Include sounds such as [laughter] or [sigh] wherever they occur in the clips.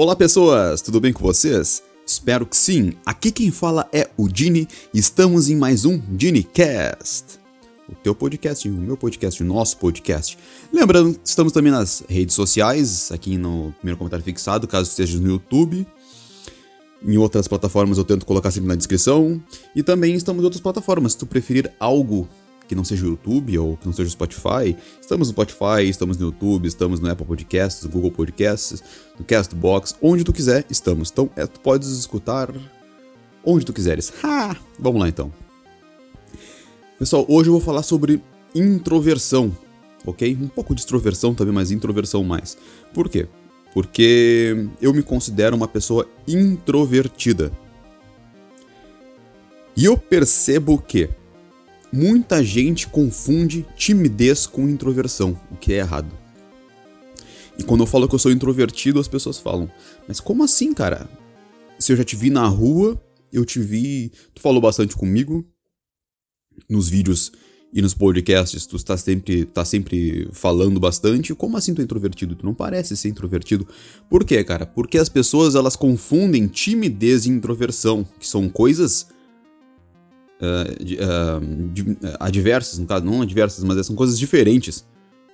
Olá pessoas, tudo bem com vocês? Espero que sim. Aqui quem fala é o Dini e estamos em mais um DiniCast. O teu podcast, o meu podcast, o nosso podcast. Lembrando, estamos também nas redes sociais, aqui no primeiro comentário fixado, caso esteja no YouTube. Em outras plataformas eu tento colocar sempre na descrição. E também estamos em outras plataformas. Se tu preferir algo que não seja o YouTube ou que não seja o Spotify. Estamos no Spotify, estamos no YouTube, estamos no Apple Podcasts, no Google Podcasts, no Castbox, onde tu quiser, estamos. Então, é, tu podes escutar onde tu quiseres. Ha! Vamos lá então. Pessoal, hoje eu vou falar sobre introversão, ok? Um pouco de extroversão também, mas introversão mais. Por quê? Porque eu me considero uma pessoa introvertida. E eu percebo que Muita gente confunde timidez com introversão, o que é errado. E quando eu falo que eu sou introvertido, as pessoas falam: Mas como assim, cara? Se eu já te vi na rua, eu te vi. Tu falou bastante comigo nos vídeos e nos podcasts, tu tá sempre, tá sempre falando bastante. Como assim tu é introvertido? Tu não parece ser introvertido. Por quê, cara? Porque as pessoas elas confundem timidez e introversão, que são coisas uh, uh, adversas, no caso, não adversas, mas são coisas diferentes.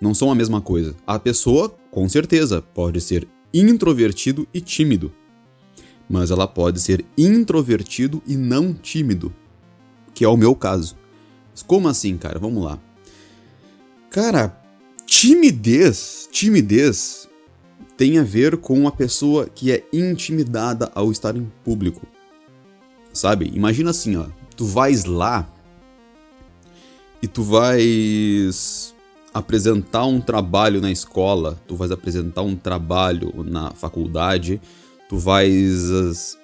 Não são a mesma coisa. A pessoa, com certeza, pode ser introvertido e tímido. Mas ela pode ser introvertido e não tímido. Que é o meu caso. Como assim, cara? Vamos lá. Cara, timidez, timidez tem a ver com a pessoa que é intimidada ao estar em público. Sabe? Imagina assim, ó tu vais lá e tu vais apresentar um trabalho na escola, tu vais apresentar um trabalho na faculdade, tu vais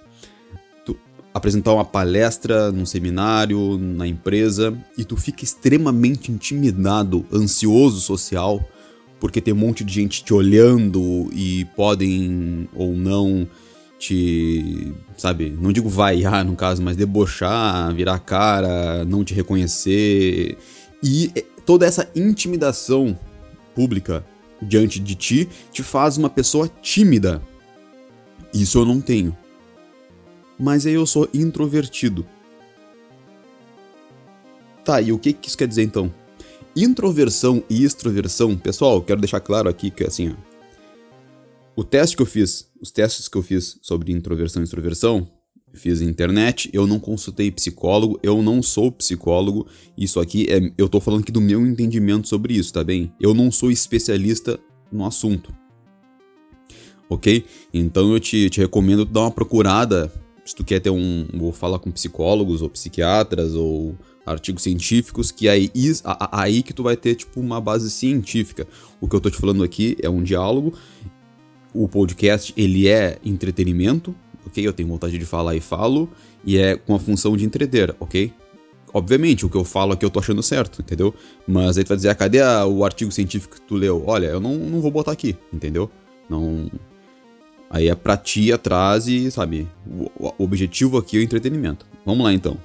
tu, apresentar uma palestra num seminário, na empresa, e tu fica extremamente intimidado, ansioso social, porque tem um monte de gente te olhando e podem ou não te, sabe, não digo vaiar no caso, mas debochar, virar cara, não te reconhecer. E toda essa intimidação pública diante de ti te faz uma pessoa tímida. Isso eu não tenho. Mas aí eu sou introvertido. Tá, e o que, que isso quer dizer então? Introversão e extroversão, pessoal, quero deixar claro aqui que assim, ó, o teste que eu fiz, os testes que eu fiz sobre introversão e extroversão, fiz na internet, eu não consultei psicólogo, eu não sou psicólogo. Isso aqui é. Eu tô falando aqui do meu entendimento sobre isso, tá bem? Eu não sou especialista no assunto. Ok? Então eu te, te recomendo dar uma procurada. Se tu quer ter um. Vou falar com psicólogos ou psiquiatras ou artigos científicos, que aí, aí que tu vai ter, tipo, uma base científica. O que eu tô te falando aqui é um diálogo o podcast ele é entretenimento, ok? Eu tenho vontade de falar e falo, e é com a função de entreter, ok? Obviamente, o que eu falo aqui eu tô achando certo, entendeu? Mas aí tu vai dizer, ah, cadê a, o artigo científico que tu leu? Olha, eu não, não vou botar aqui, entendeu? Não. Aí é pra ti atrás e, sabe, o, o objetivo aqui é o entretenimento. Vamos lá então.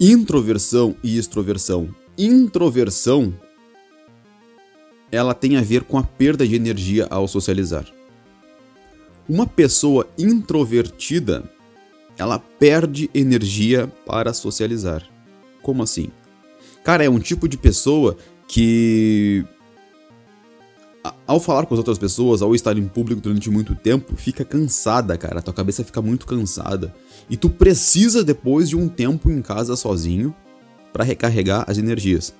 Introversão e extroversão. Introversão ela tem a ver com a perda de energia ao socializar. Uma pessoa introvertida, ela perde energia para socializar. Como assim? Cara, é um tipo de pessoa que ao falar com as outras pessoas, ao estar em público durante muito tempo, fica cansada, cara. A tua cabeça fica muito cansada. E tu precisa depois de um tempo em casa sozinho para recarregar as energias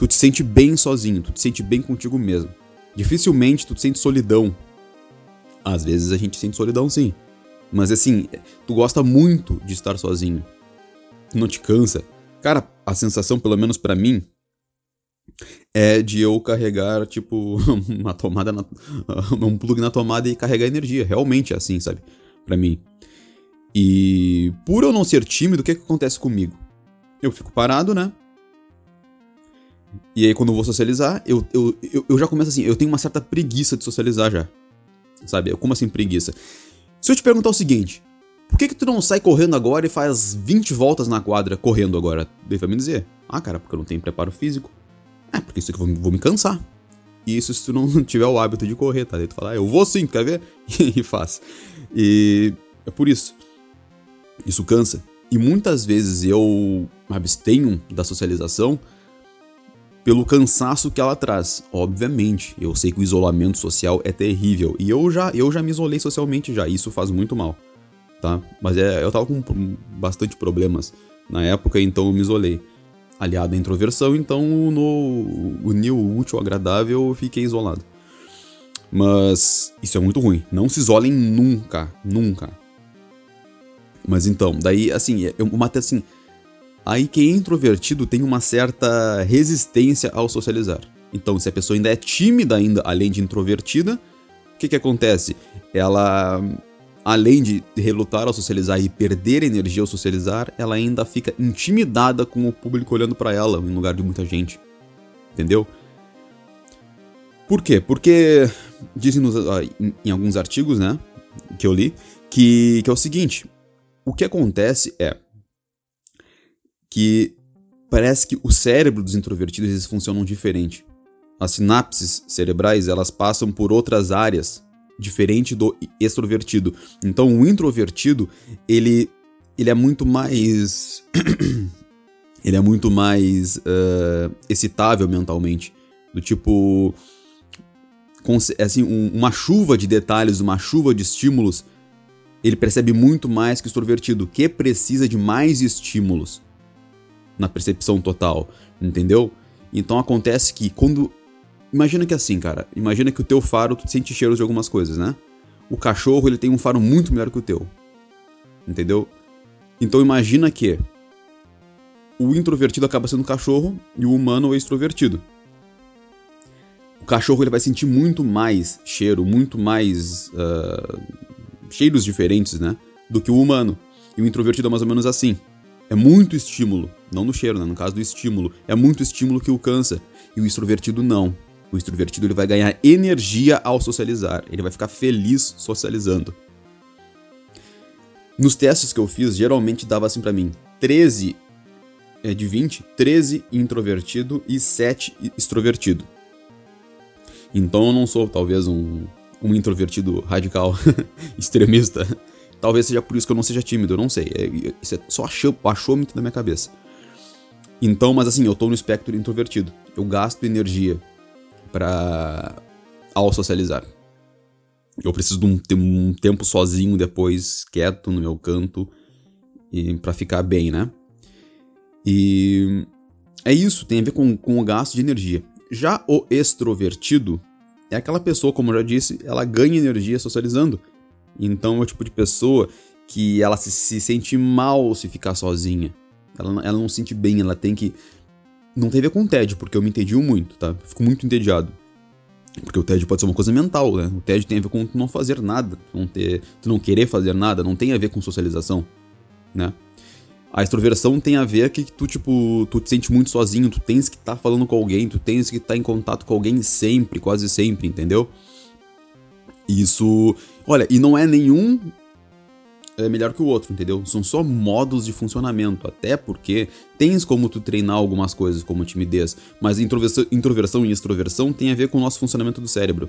tu te sente bem sozinho, tu te sente bem contigo mesmo. Dificilmente tu te sente solidão. Às vezes a gente sente solidão sim. Mas assim, tu gosta muito de estar sozinho. Tu não te cansa. Cara, a sensação, pelo menos para mim, é de eu carregar, tipo, [laughs] uma tomada, na, [laughs] um plug na tomada e carregar energia. Realmente é assim, sabe? Para mim. E por eu não ser tímido, o que, que acontece comigo? Eu fico parado, né? E aí, quando eu vou socializar, eu, eu, eu, eu já começo assim, eu tenho uma certa preguiça de socializar já. Sabe? Como assim preguiça? Se eu te perguntar o seguinte, por que que tu não sai correndo agora e faz 20 voltas na quadra correndo agora? Daí vai me dizer, ah, cara, porque eu não tenho preparo físico. É, porque isso aqui eu vou, vou me cansar. E isso se tu não [laughs] tiver o hábito de correr, tá? Daí tu fala, ah, eu vou sim, quer ver? [laughs] e faz. E é por isso. Isso cansa. E muitas vezes eu abstenho da socialização pelo cansaço que ela traz. Obviamente, eu sei que o isolamento social é terrível e eu já eu já me isolei socialmente já, isso faz muito mal, tá? Mas é, eu tava com bastante problemas na época, então eu me isolei. Aliado à introversão, então no o útil agradável, eu fiquei isolado. Mas isso é muito ruim. Não se isolem nunca, nunca. Mas então, daí assim, eu matei assim, Aí quem é introvertido tem uma certa resistência ao socializar. Então, se a pessoa ainda é tímida ainda, além de introvertida, o que que acontece? Ela, além de relutar ao socializar e perder energia ao socializar, ela ainda fica intimidada com o público olhando para ela em lugar de muita gente. Entendeu? Por quê? Porque dizem nos, em, em alguns artigos, né, que eu li, que, que é o seguinte: o que acontece é que parece que o cérebro dos introvertidos eles funcionam diferente. As sinapses cerebrais elas passam por outras áreas diferente do extrovertido. Então o introvertido ele ele é muito mais [clears throat] ele é muito mais uh, excitável mentalmente do tipo assim um, uma chuva de detalhes, uma chuva de estímulos ele percebe muito mais que o extrovertido, que precisa de mais estímulos na percepção total, entendeu? Então acontece que quando. Imagina que é assim, cara. Imagina que o teu faro tu sente cheiros de algumas coisas, né? O cachorro ele tem um faro muito melhor que o teu. Entendeu? Então imagina que o introvertido acaba sendo o cachorro e o humano é o extrovertido. O cachorro ele vai sentir muito mais cheiro, muito mais uh, cheiros diferentes, né? Do que o humano. E o introvertido é mais ou menos assim. É muito estímulo, não no cheiro, né? no caso do estímulo. É muito estímulo que o cansa. E o extrovertido não. O extrovertido ele vai ganhar energia ao socializar. Ele vai ficar feliz socializando. Nos testes que eu fiz, geralmente dava assim para mim: 13 é, de 20, 13 introvertido e 7 extrovertido. Então eu não sou talvez um, um introvertido radical, [laughs] extremista. Talvez seja por isso que eu não seja tímido, eu não sei. É, isso é só achou, achômetro na minha cabeça. Então, mas assim, eu tô no espectro introvertido. Eu gasto energia para ao socializar. Eu preciso de um, um, tempo sozinho depois, quieto no meu canto, e para ficar bem, né? E é isso, tem a ver com, com o gasto de energia. Já o extrovertido é aquela pessoa, como eu já disse, ela ganha energia socializando. Então é o tipo de pessoa que ela se, se sente mal se ficar sozinha. Ela, ela não se sente bem, ela tem que. Não tem a ver com tédio, porque eu me entedio muito, tá? Fico muito entediado. Porque o tédio pode ser uma coisa mental, né? O tédio tem a ver com tu não fazer nada, não ter, tu não querer fazer nada, não tem a ver com socialização, né? A extroversão tem a ver que tu, tipo, tu te sente muito sozinho, tu tens que estar tá falando com alguém, tu tens que estar tá em contato com alguém sempre, quase sempre, entendeu? Isso. Olha, e não é nenhum é melhor que o outro, entendeu? São só modos de funcionamento, até porque tens como tu treinar algumas coisas como timidez, mas introversão, introversão e extroversão tem a ver com o nosso funcionamento do cérebro.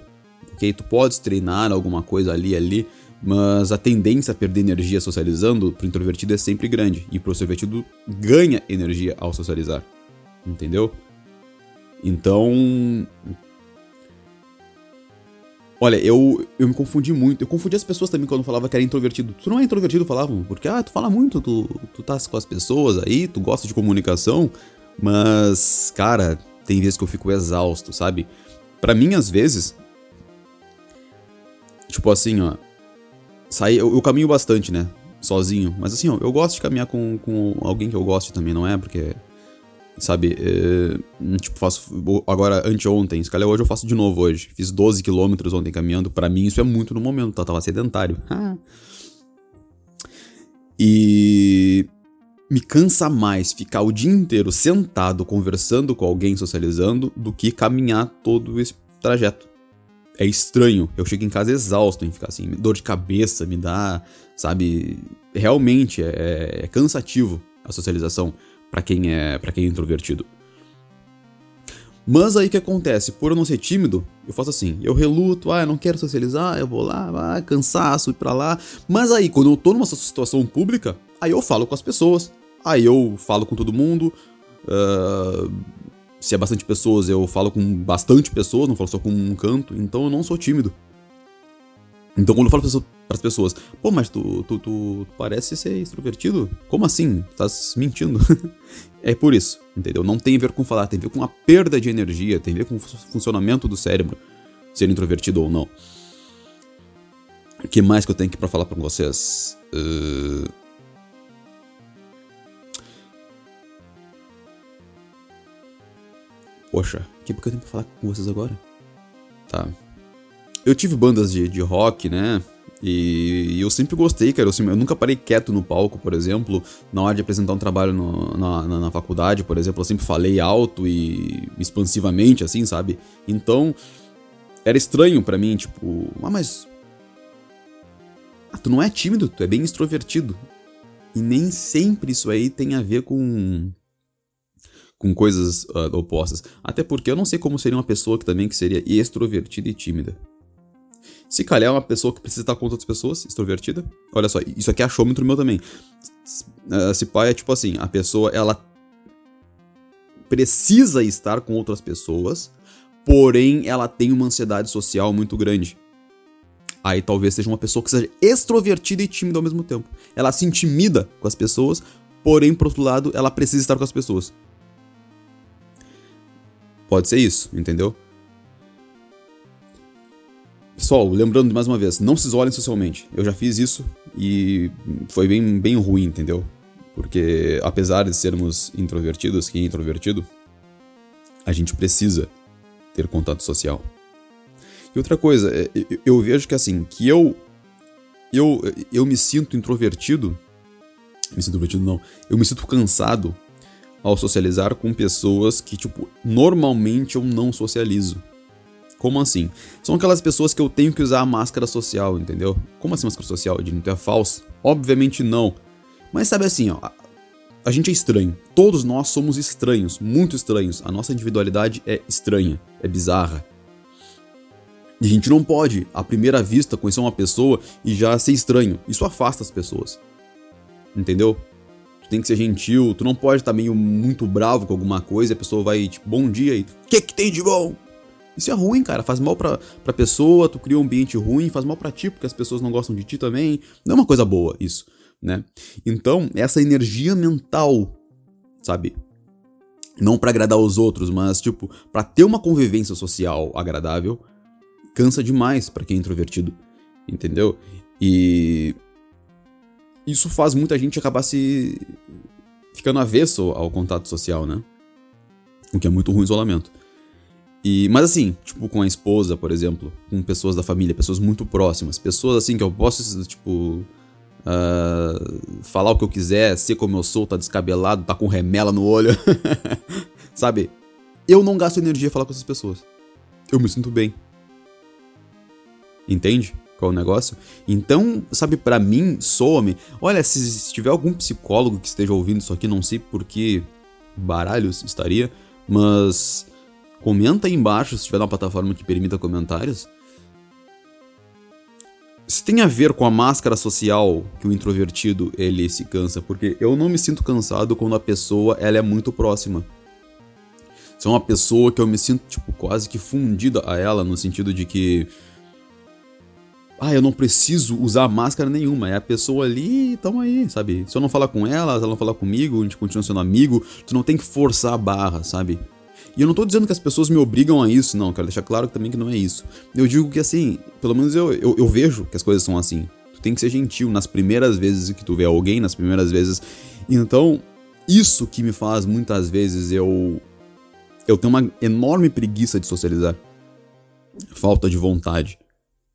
Ok? Tu podes treinar alguma coisa ali ali, mas a tendência a perder energia socializando pro introvertido é sempre grande, e pro extrovertido ganha energia ao socializar. Entendeu? Então, Olha, eu, eu me confundi muito. Eu confundi as pessoas também quando falava que era introvertido. Tu não é introvertido, falavam, porque, ah, tu fala muito, tu, tu tá com as pessoas aí, tu gosta de comunicação, mas, cara, tem vezes que eu fico exausto, sabe? Para mim, às vezes, tipo assim, ó, sair, eu, eu, caminho bastante, né? Sozinho, mas assim, ó, eu gosto de caminhar com, com alguém que eu goste também, não é? Porque Sabe? É, tipo, faço. Agora, anteontem, se calhar hoje eu faço de novo hoje. Fiz 12 quilômetros ontem caminhando. para mim, isso é muito no momento, tá? Tava sedentário. [laughs] E. Me cansa mais ficar o dia inteiro sentado conversando com alguém, socializando, do que caminhar todo esse trajeto. É estranho. Eu chego em casa exausto em ficar assim. Dor de cabeça me dá, sabe? Realmente é, é cansativo a socialização para quem é para quem é introvertido. Mas aí que acontece? Por eu não ser tímido, eu faço assim, eu reluto, ah, eu não quero socializar, eu vou lá, ah, cansaço, ir pra lá. Mas aí, quando eu tô numa situação pública, aí eu falo com as pessoas, aí eu falo com todo mundo. Uh, se é bastante pessoas, eu falo com bastante pessoas, não falo só com um canto, então eu não sou tímido. Então quando eu falo para as pessoas, pô, mas tu, tu, tu, tu, parece ser extrovertido? Como assim? Estás mentindo? [laughs] é por isso, entendeu? Não tem a ver com falar, tem a ver com a perda de energia, tem a ver com o funcionamento do cérebro, ser introvertido ou não. O que mais que eu tenho aqui para falar para vocês? Uh... Poxa, o que, que eu tenho pra falar com vocês agora? Tá, eu tive bandas de, de rock, né? E, e eu sempre gostei, cara. Eu, eu, nunca parei quieto no palco, por exemplo. Na hora de apresentar um trabalho no, na, na, na, faculdade, por exemplo, eu sempre falei alto e expansivamente, assim, sabe? Então, era estranho para mim, tipo, ah, mas. Ah, tu não é tímido, tu é bem extrovertido. E nem sempre isso aí tem a ver com. com coisas uh, opostas. Até porque eu não sei como seria uma pessoa que também que seria extrovertida e tímida. Se calhar é uma pessoa que precisa estar com outras pessoas, extrovertida. Olha só, isso aqui é achômetro meu também. Se pai é tipo assim, a pessoa, ela precisa estar com outras pessoas, porém ela tem uma ansiedade social muito grande. Aí talvez seja uma pessoa que seja extrovertida e tímida ao mesmo tempo. Ela se intimida com as pessoas, porém, por outro lado, ela precisa estar com as pessoas. Pode ser isso, entendeu? Pessoal, lembrando mais uma vez, não se isolem socialmente. Eu já fiz isso e foi bem, bem ruim, entendeu? Porque apesar de sermos introvertidos, quem é introvertido, a gente precisa ter contato social. E outra coisa, é, eu vejo que assim, que eu eu eu me sinto introvertido, me sinto introvertido não, eu me sinto cansado ao socializar com pessoas que tipo normalmente eu não socializo. Como assim? São aquelas pessoas que eu tenho que usar a máscara social, entendeu? Como assim máscara social, Edinho? Tu é falso? Obviamente não. Mas sabe assim, ó, a gente é estranho. Todos nós somos estranhos, muito estranhos. A nossa individualidade é estranha, é bizarra. E a gente não pode, à primeira vista, conhecer uma pessoa e já ser estranho. Isso afasta as pessoas. Entendeu? Tu tem que ser gentil, tu não pode estar meio muito bravo com alguma coisa e a pessoa vai, tipo, bom dia e. O que que tem de bom? Isso é ruim, cara. Faz mal pra, pra pessoa, tu cria um ambiente ruim, faz mal pra ti, porque as pessoas não gostam de ti também. Não é uma coisa boa isso, né? Então, essa energia mental, sabe? Não para agradar os outros, mas, tipo, para ter uma convivência social agradável, cansa demais para quem é introvertido, entendeu? E. Isso faz muita gente acabar se. ficando avesso ao contato social, né? O que é muito ruim isolamento. E, mas assim, tipo, com a esposa, por exemplo, com pessoas da família, pessoas muito próximas, pessoas assim que eu posso, tipo, uh, falar o que eu quiser, ser como eu sou, tá descabelado, tá com remela no olho, [laughs] sabe? Eu não gasto energia a falar com essas pessoas. Eu me sinto bem. Entende? Qual é o negócio? Então, sabe, para mim, soa-me. Olha, se, se tiver algum psicólogo que esteja ouvindo isso aqui, não sei por que baralhos estaria, mas Comenta aí embaixo se tiver uma plataforma que permita comentários. Isso tem a ver com a máscara social que o introvertido ele se cansa, porque eu não me sinto cansado quando a pessoa ela é muito próxima. Se é uma pessoa que eu me sinto tipo quase que fundida a ela no sentido de que ah, eu não preciso usar máscara nenhuma, é a pessoa ali, tamo aí, sabe? Se eu não falar com ela, se ela não falar comigo, a gente continua sendo amigo, tu não tem que forçar a barra, sabe? E eu não tô dizendo que as pessoas me obrigam a isso, não, quero deixar claro também que não é isso. Eu digo que assim, pelo menos eu, eu, eu vejo que as coisas são assim. Tu tem que ser gentil nas primeiras vezes que tu vê alguém, nas primeiras vezes. Então, isso que me faz muitas vezes eu. Eu tenho uma enorme preguiça de socializar. Falta de vontade.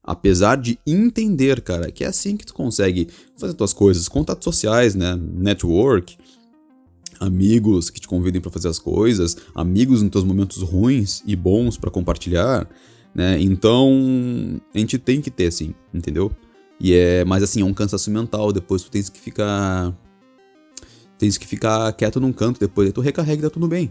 Apesar de entender, cara, que é assim que tu consegue fazer tuas coisas, contatos sociais, né? Network, amigos que te convidem para fazer as coisas, amigos nos teus momentos ruins e bons para compartilhar, né? Então, a gente tem que ter assim, entendeu? E é, mas assim, é um cansaço mental, depois tu tens que ficar tens que ficar quieto num canto, depois tu recarrega e tá tudo bem.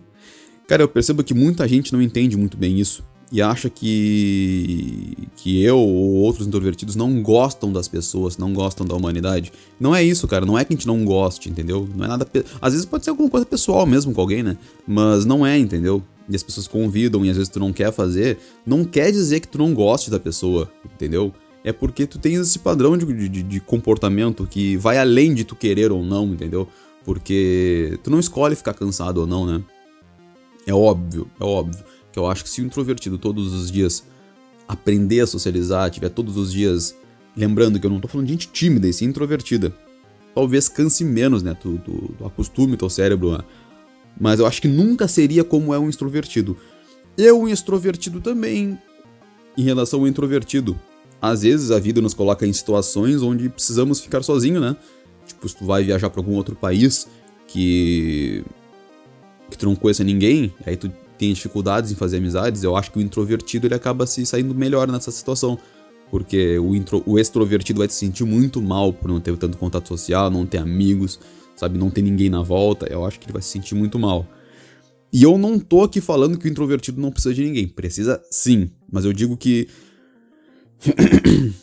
Cara, eu percebo que muita gente não entende muito bem isso e acha que que eu ou outros introvertidos não gostam das pessoas, não gostam da humanidade. Não é isso, cara, não é que a gente não goste, entendeu? Não é nada, pe... às vezes pode ser alguma coisa pessoal mesmo com alguém, né? Mas não é, entendeu? E as pessoas convidam e às vezes tu não quer fazer, não quer dizer que tu não goste da pessoa, entendeu? É porque tu tens esse padrão de, de, de comportamento que vai além de tu querer ou não, entendeu? Porque tu não escolhe ficar cansado ou não, né? É óbvio, é óbvio que eu acho que se o introvertido todos os dias aprender a socializar, tiver todos os dias lembrando que eu não tô falando de gente tímida e sim introvertida, talvez canse menos, né? Tu, tu, tu acostume teu cérebro a... Mas eu acho que nunca seria como é um extrovertido. Eu, um extrovertido também, em relação ao introvertido. Às vezes a vida nos coloca em situações onde precisamos ficar sozinho, né? Tipo, se tu vai viajar para algum outro país que que tu não conheça ninguém, aí tu tem dificuldades em fazer amizades, eu acho que o introvertido ele acaba se saindo melhor nessa situação. Porque o, intro, o extrovertido vai se sentir muito mal por não ter tanto contato social, não ter amigos, sabe, não ter ninguém na volta. Eu acho que ele vai se sentir muito mal. E eu não tô aqui falando que o introvertido não precisa de ninguém. Precisa sim. Mas eu digo que. [coughs]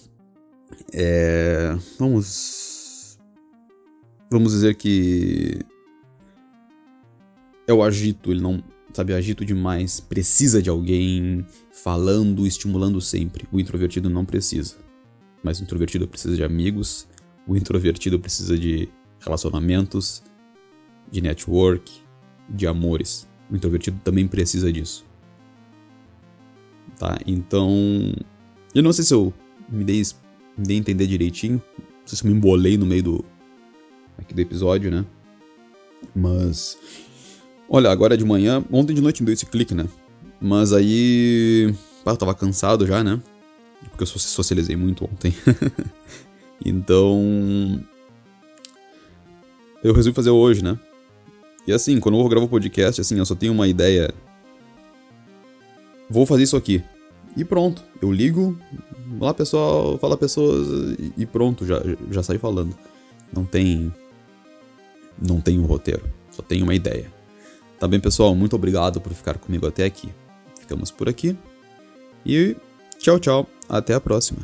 é. Vamos. Vamos dizer que. É o agito, ele não sabe, agito demais, precisa de alguém falando, estimulando sempre. O introvertido não precisa. Mas o introvertido precisa de amigos, o introvertido precisa de relacionamentos, de network, de amores. O introvertido também precisa disso. Tá? Então, eu não sei se eu me dei, me dei a entender direitinho, não sei se eu me embolei no meio do aqui do episódio, né? Mas Olha, agora de manhã, ontem de noite me deu esse clique, né? Mas aí. eu tava cansado já, né? Porque eu socializei muito ontem. [laughs] então. Eu resolvi fazer hoje, né? E assim, quando eu vou gravar o podcast, assim, eu só tenho uma ideia. Vou fazer isso aqui. E pronto. Eu ligo. Olá pessoal, fala pessoas. E pronto, já, já saí falando. Não tem. Não tem um roteiro. Só tem uma ideia. Tá bem, pessoal? Muito obrigado por ficar comigo até aqui. Ficamos por aqui. E tchau, tchau. Até a próxima.